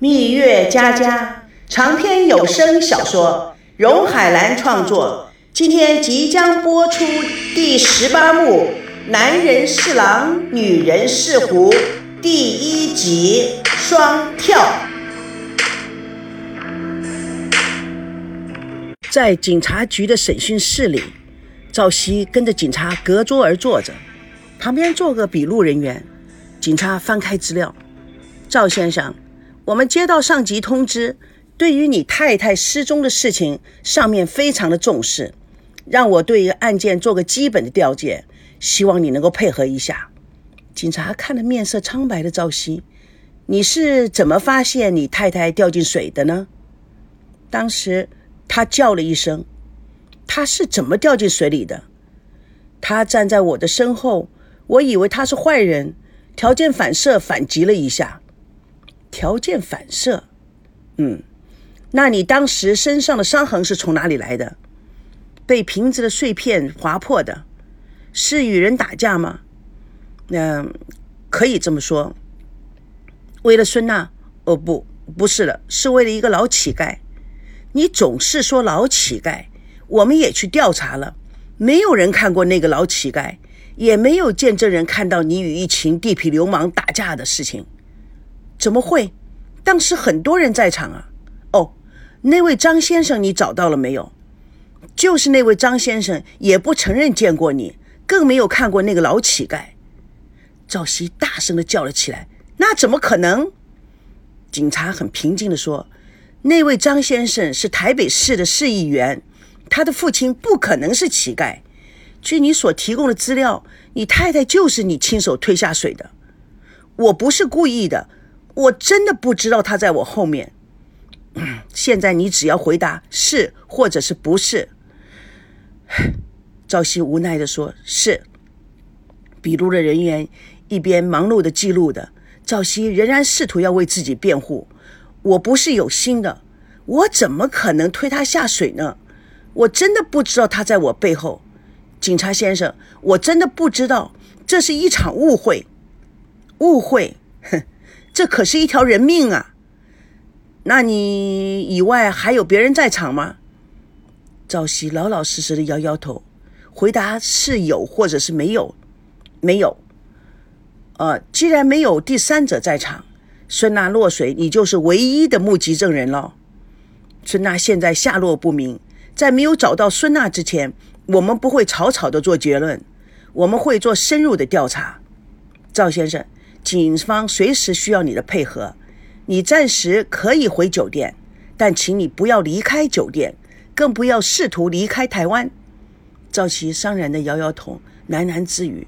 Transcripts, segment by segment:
蜜月佳佳长篇有声小说，荣海兰创作，今天即将播出第十八幕《男人是狼，女人是狐》第一集双跳。在警察局的审讯室里，赵熙跟着警察隔桌而坐着，旁边坐个笔录人员。警察翻开资料，赵先生，我们接到上级通知，对于你太太失踪的事情，上面非常的重视，让我对一个案件做个基本的调解，希望你能够配合一下。警察看了面色苍白的赵熙，你是怎么发现你太太掉进水的呢？当时他叫了一声，他是怎么掉进水里的？他站在我的身后，我以为他是坏人。条件反射反击了一下，条件反射，嗯，那你当时身上的伤痕是从哪里来的？被瓶子的碎片划破的，是与人打架吗？嗯，可以这么说。为了孙娜？哦，不，不是了，是为了一个老乞丐。你总是说老乞丐，我们也去调查了，没有人看过那个老乞丐。也没有见证人看到你与一群地痞流氓打架的事情，怎么会？当时很多人在场啊。哦，那位张先生你找到了没有？就是那位张先生也不承认见过你，更没有看过那个老乞丐。赵熙大声的叫了起来：“那怎么可能？”警察很平静的说：“那位张先生是台北市的市议员，他的父亲不可能是乞丐。”据你所提供的资料，你太太就是你亲手推下水的。我不是故意的，我真的不知道他在我后面。现在你只要回答是或者是不是。赵熙无奈的说：“是。”笔录的人员一边忙碌的记录的，赵熙仍然试图要为自己辩护：“我不是有心的，我怎么可能推他下水呢？我真的不知道他在我背后。”警察先生，我真的不知道，这是一场误会。误会，哼，这可是一条人命啊！那你以外还有别人在场吗？赵熙老老实实的摇摇头，回答是有或者是没有，没有。呃，既然没有第三者在场，孙娜落水，你就是唯一的目击证人了。孙娜现在下落不明，在没有找到孙娜之前。我们不会草草的做结论，我们会做深入的调查。赵先生，警方随时需要你的配合，你暂时可以回酒店，但请你不要离开酒店，更不要试图离开台湾。赵琪伤然的摇摇头，喃喃自语：“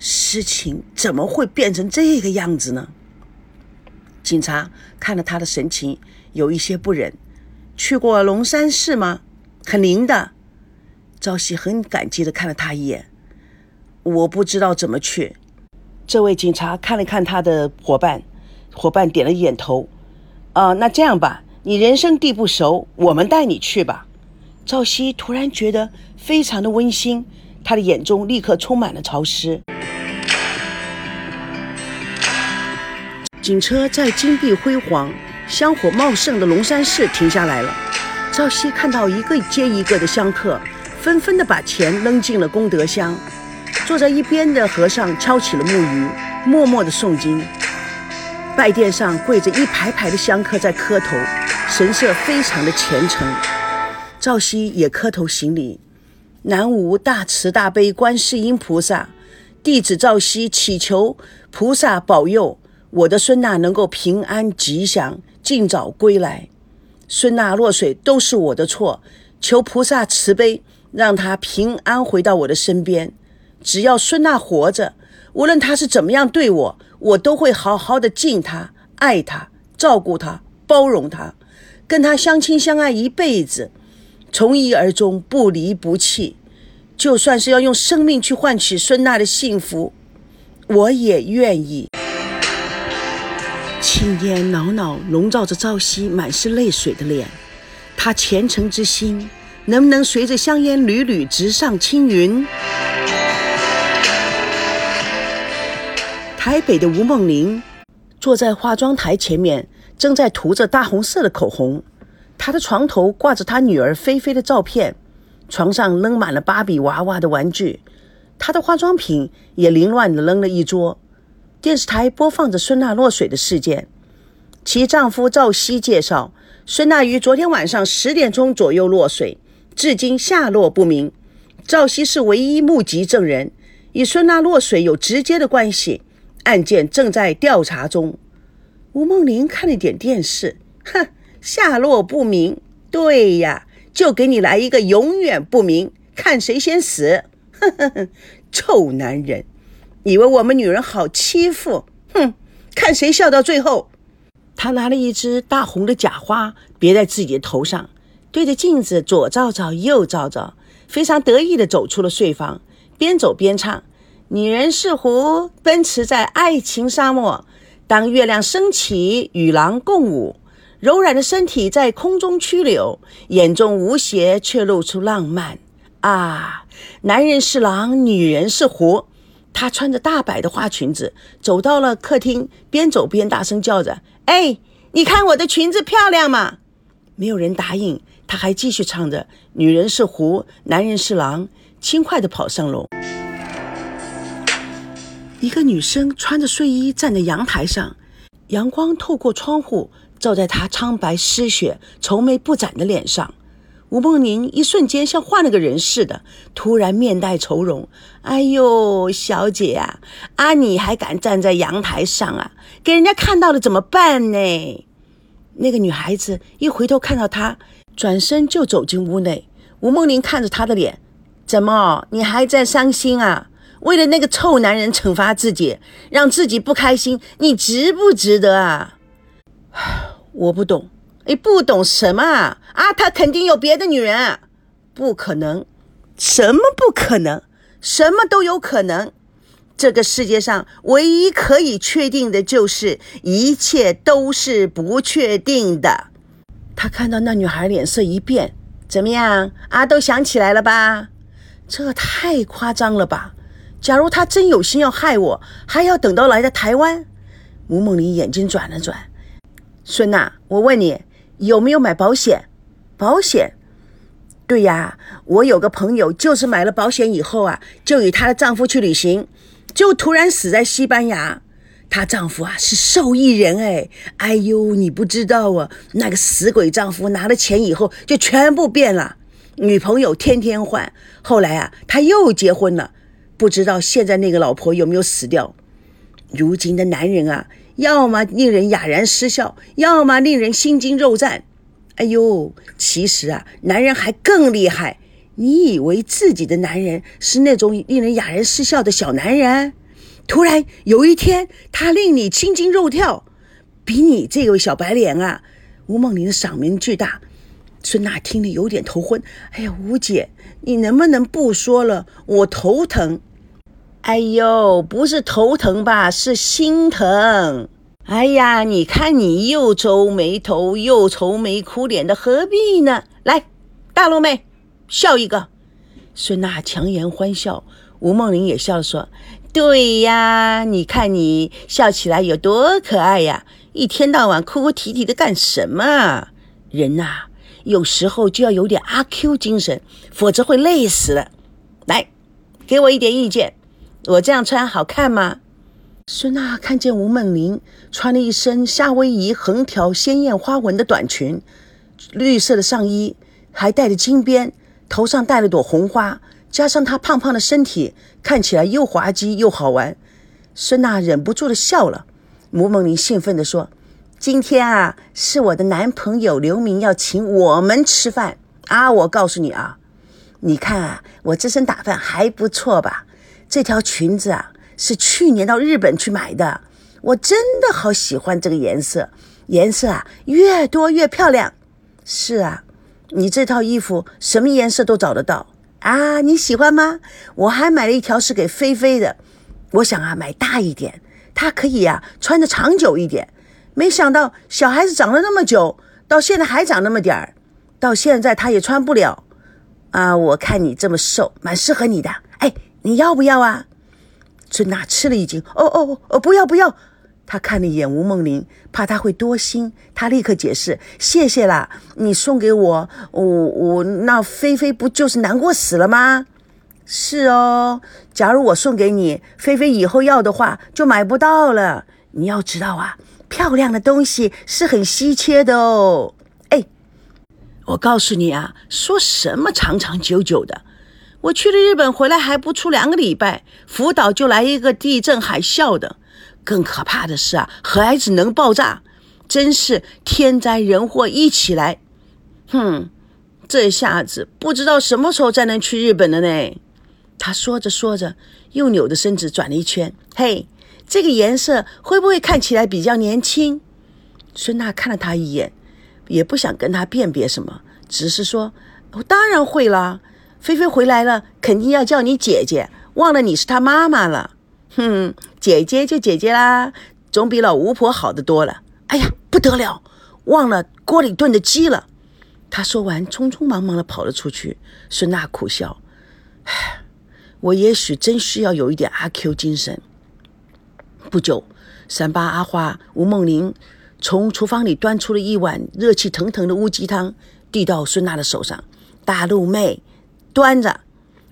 事情怎么会变成这个样子呢？”警察看了他的神情，有一些不忍。去过龙山寺吗？很灵的。赵熙很感激的看了他一眼，我不知道怎么去。这位警察看了看他的伙伴，伙伴点了点头。啊，那这样吧，你人生地不熟，我们带你去吧。赵熙突然觉得非常的温馨，他的眼中立刻充满了潮湿。警车在金碧辉煌、香火茂盛的龙山市停下来了。赵熙看到一个接一个的香客。纷纷的把钱扔进了功德箱，坐在一边的和尚敲起了木鱼，默默的诵经。拜殿上跪着一排排的香客在磕头，神色非常的虔诚。赵熙也磕头行礼：“南无大慈大悲观世音菩萨，弟子赵熙祈求菩萨保佑我的孙娜能够平安吉祥，尽早归来。孙娜落水都是我的错，求菩萨慈悲。”让他平安回到我的身边。只要孙娜活着，无论他是怎么样对我，我都会好好的敬他、爱他、照顾他、包容他，跟他相亲相爱一辈子，从一而终，不离不弃。就算是要用生命去换取孙娜的幸福，我也愿意。青烟袅袅笼罩着朝夕满是泪水的脸，他虔诚之心。能不能随着香烟缕缕直上青云？台北的吴梦玲坐在化妆台前面，正在涂着大红色的口红。她的床头挂着她女儿菲菲的照片，床上扔满了芭比娃娃的玩具，她的化妆品也凌乱地扔了一桌。电视台播放着孙娜落水的事件。其丈夫赵熙介绍，孙娜于昨天晚上十点钟左右落水，至今下落不明。赵熙是唯一目击证人，与孙娜落水有直接的关系。案件正在调查中。吴梦玲看了点电视，哼。下落不明，对呀，就给你来一个永远不明，看谁先死。哼哼哼，臭男人，以为我们女人好欺负？哼，看谁笑到最后。他拿了一支大红的假花别在自己的头上，对着镜子左照照右照照，非常得意地走出了睡房，边走边唱：“女人是湖，奔驰在爱情沙漠，当月亮升起，与狼共舞。”柔软的身体在空中曲柳，眼中无邪，却露出浪漫啊！男人是狼，女人是狐。她穿着大摆的花裙子，走到了客厅，边走边大声叫着：“哎，你看我的裙子漂亮吗？”没有人答应，她还继续唱着：“女人是狐，男人是狼。”轻快地跑上楼。一个女生穿着睡衣站在阳台上，阳光透过窗户。照在她苍白失血、愁眉不展的脸上，吴梦玲一瞬间像换了个人似的，突然面带愁容。哎呦，小姐啊，啊，你还敢站在阳台上啊？给人家看到了怎么办呢？那个女孩子一回头看到她，转身就走进屋内。吴梦玲看着她的脸，怎么，你还在伤心啊？为了那个臭男人惩罚自己，让自己不开心，你值不值得啊？我不懂，你不懂什么啊？啊，他肯定有别的女人，不可能，什么不可能？什么都有可能。这个世界上唯一可以确定的就是，一切都是不确定的。他看到那女孩脸色一变，怎么样啊？都想起来了吧？这太夸张了吧？假如他真有心要害我，还要等到来的台湾？吴梦玲眼睛转了转。孙娜，我问你有没有买保险？保险？对呀，我有个朋友就是买了保险以后啊，就与她的丈夫去旅行，就突然死在西班牙。她丈夫啊是受益人哎，哎呦，你不知道啊，那个死鬼丈夫拿了钱以后就全部变了，女朋友天天换。后来啊，他又结婚了，不知道现在那个老婆有没有死掉。如今的男人啊。要么令人哑然失笑，要么令人心惊肉战。哎呦，其实啊，男人还更厉害。你以为自己的男人是那种令人哑然失笑的小男人？突然有一天，他令你心惊肉跳，比你这位小白脸啊！吴梦玲的嗓门巨大，孙娜听得有点头昏。哎呀，吴姐，你能不能不说了？我头疼。哎呦，不是头疼吧，是心疼。哎呀，你看你又皱眉头又愁眉苦脸的，何必呢？来，大陆妹，笑一个。孙娜强颜欢笑，吴梦玲也笑，说：“对呀，你看你笑起来有多可爱呀！一天到晚哭哭啼啼的干什么？人呐，有时候就要有点阿 Q 精神，否则会累死了。来，给我一点意见。”我这样穿好看吗？孙娜看见吴梦玲穿了一身夏威夷横条鲜艳花纹的短裙，绿色的上衣，还带着金边，头上戴了朵红花，加上她胖胖的身体，看起来又滑稽又好玩。孙娜忍不住的笑了。吴梦玲兴奋地说：“今天啊，是我的男朋友刘明要请我们吃饭啊！我告诉你啊，你看啊，我这身打扮还不错吧？”这条裙子啊，是去年到日本去买的，我真的好喜欢这个颜色，颜色啊越多越漂亮。是啊，你这套衣服什么颜色都找得到啊，你喜欢吗？我还买了一条是给菲菲的，我想啊买大一点，她可以啊穿的长久一点。没想到小孩子长了那么久，到现在还长那么点儿，到现在她也穿不了啊。我看你这么瘦，蛮适合你的，哎。你要不要啊？孙娜吃了一惊，哦哦哦，不要不要！他看了一眼吴梦玲，怕她会多心，他立刻解释：“谢谢啦，你送给我，我我那菲菲不就是难过死了吗？”“是哦，假如我送给你，菲菲以后要的话就买不到了。你要知道啊，漂亮的东西是很稀缺的哦。”“哎，我告诉你啊，说什么长长久久的？我去了日本回来还不出两个礼拜，福岛就来一个地震海啸的。”更可怕的是啊，孩子能爆炸，真是天灾人祸一起来。哼，这下子不知道什么时候才能去日本了呢。他说着说着，又扭着身子转了一圈。嘿，这个颜色会不会看起来比较年轻？孙娜看了他一眼，也不想跟他辨别什么，只是说：“我当然会了。菲菲回来了，肯定要叫你姐姐，忘了你是她妈妈了。”哼，姐姐就姐姐啦，总比老巫婆好的多了。哎呀，不得了，忘了锅里炖的鸡了。他说完，匆匆忙忙的跑了出去。孙娜苦笑：“唉，我也许真需要有一点阿 Q 精神。”不久，三八阿花、吴梦玲从厨房里端出了一碗热气腾腾的乌鸡汤，递到孙娜的手上。大陆妹，端着，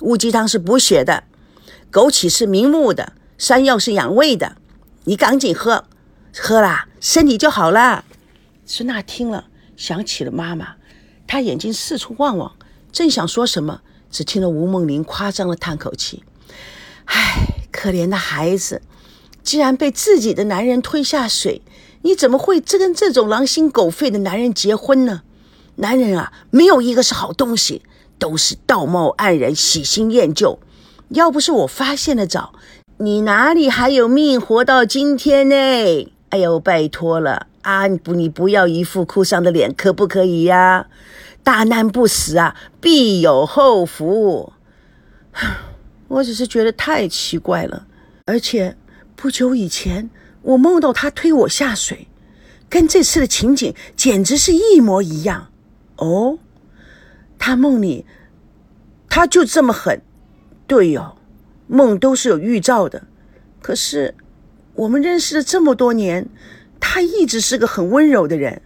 乌鸡汤是补血的，枸杞是明目的。山药是养胃的，你赶紧喝，喝了身体就好了。孙娜听了，想起了妈妈，她眼睛四处望望，正想说什么，只听了吴梦玲夸张的叹口气：“唉，可怜的孩子，既然被自己的男人推下水，你怎么会跟这种狼心狗肺的男人结婚呢？男人啊，没有一个是好东西，都是道貌岸然、喜新厌旧。要不是我发现的早。”你哪里还有命活到今天呢？哎呦，拜托了啊！不，你不要一副哭丧的脸，可不可以呀？大难不死啊，必有后福。我只是觉得太奇怪了，而且不久以前我梦到他推我下水，跟这次的情景简直是一模一样。哦，他梦里他就这么狠？对哟。梦都是有预兆的，可是我们认识了这么多年，他一直是个很温柔的人。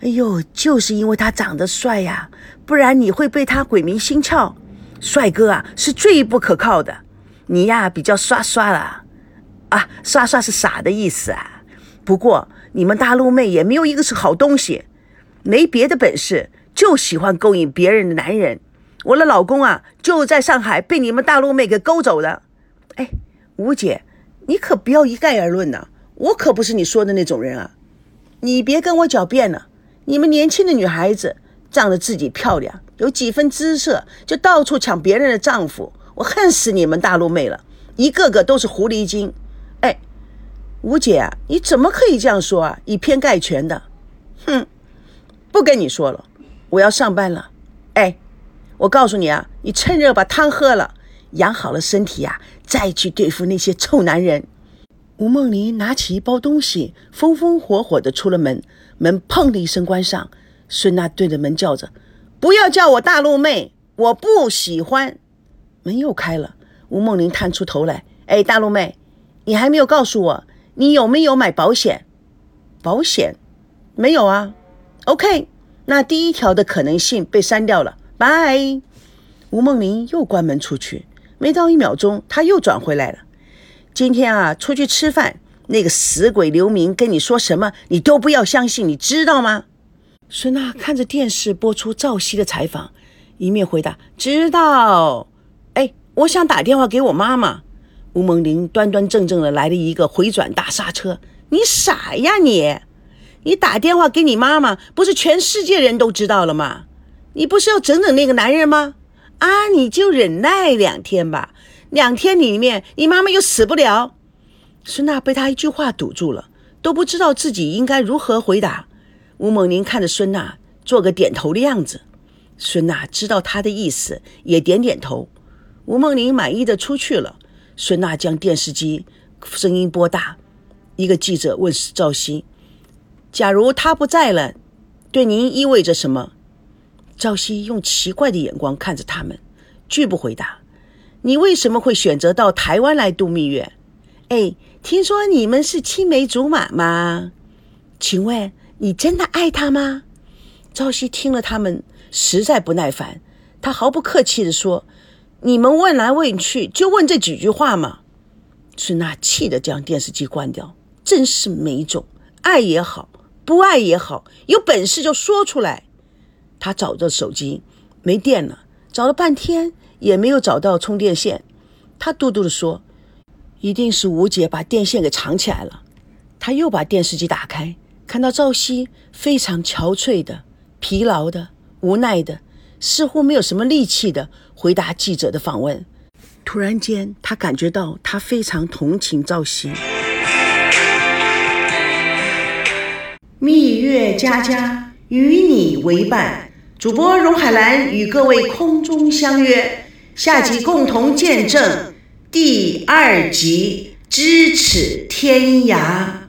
哎呦，就是因为他长得帅呀，不然你会被他鬼迷心窍。帅哥啊，是最不可靠的。你呀，比较刷刷了啊，刷刷是傻的意思啊。不过你们大陆妹也没有一个是好东西，没别的本事，就喜欢勾引别人的男人。我的老公啊，就在上海被你们大陆妹给勾走的。哎，吴姐，你可不要一概而论呐！我可不是你说的那种人啊！你别跟我狡辩了。你们年轻的女孩子，仗着自己漂亮，有几分姿色，就到处抢别人的丈夫。我恨死你们大陆妹了，一个个都是狐狸精。哎，吴姐，你怎么可以这样说啊？以偏概全的。哼，不跟你说了，我要上班了。哎。我告诉你啊，你趁热把汤喝了，养好了身体呀，再去对付那些臭男人。吴梦玲拿起一包东西，风风火火地出了门，门砰的一声关上。孙娜对着门叫着：“不要叫我大陆妹，我不喜欢。”门又开了，吴梦玲探出头来：“哎，大陆妹，你还没有告诉我，你有没有买保险？保险？没有啊。OK，那第一条的可能性被删掉了。”拜，吴梦玲又关门出去，没到一秒钟，她又转回来了。今天啊，出去吃饭，那个死鬼刘明跟你说什么，你都不要相信，你知道吗？孙娜看着电视播出赵熙的采访，一面回答：“知道。”哎，我想打电话给我妈妈。吴梦玲端端正正的来了一个回转大刹车：“你傻呀你！你打电话给你妈妈，不是全世界人都知道了吗？”你不是要整整那个男人吗？啊，你就忍耐两天吧，两天里面你妈妈又死不了。孙娜被他一句话堵住了，都不知道自己应该如何回答。吴猛林看着孙娜，做个点头的样子。孙娜知道他的意思，也点点头。吴梦玲满意的出去了。孙娜将电视机声音拨大。一个记者问赵鑫：“假如他不在了，对您意味着什么？”赵熙用奇怪的眼光看着他们，拒不回答。你为什么会选择到台湾来度蜜月？哎，听说你们是青梅竹马吗？请问你真的爱他吗？”朝夕听了他们，实在不耐烦，他毫不客气地说：“你们问来问去，就问这几句话吗？”孙娜气得将电视机关掉，真是没种！爱也好，不爱也好，有本事就说出来。他找着手机，没电了，找了半天也没有找到充电线。他嘟嘟地说：“一定是吴姐把电线给藏起来了。”他又把电视机打开，看到赵熙非常憔悴的、疲劳的、无奈的，似乎没有什么力气的回答记者的访问。突然间，他感觉到他非常同情赵熙。蜜月佳佳与你为伴，主播荣海兰与各位空中相约，下集共同见证第二集，咫尺天涯。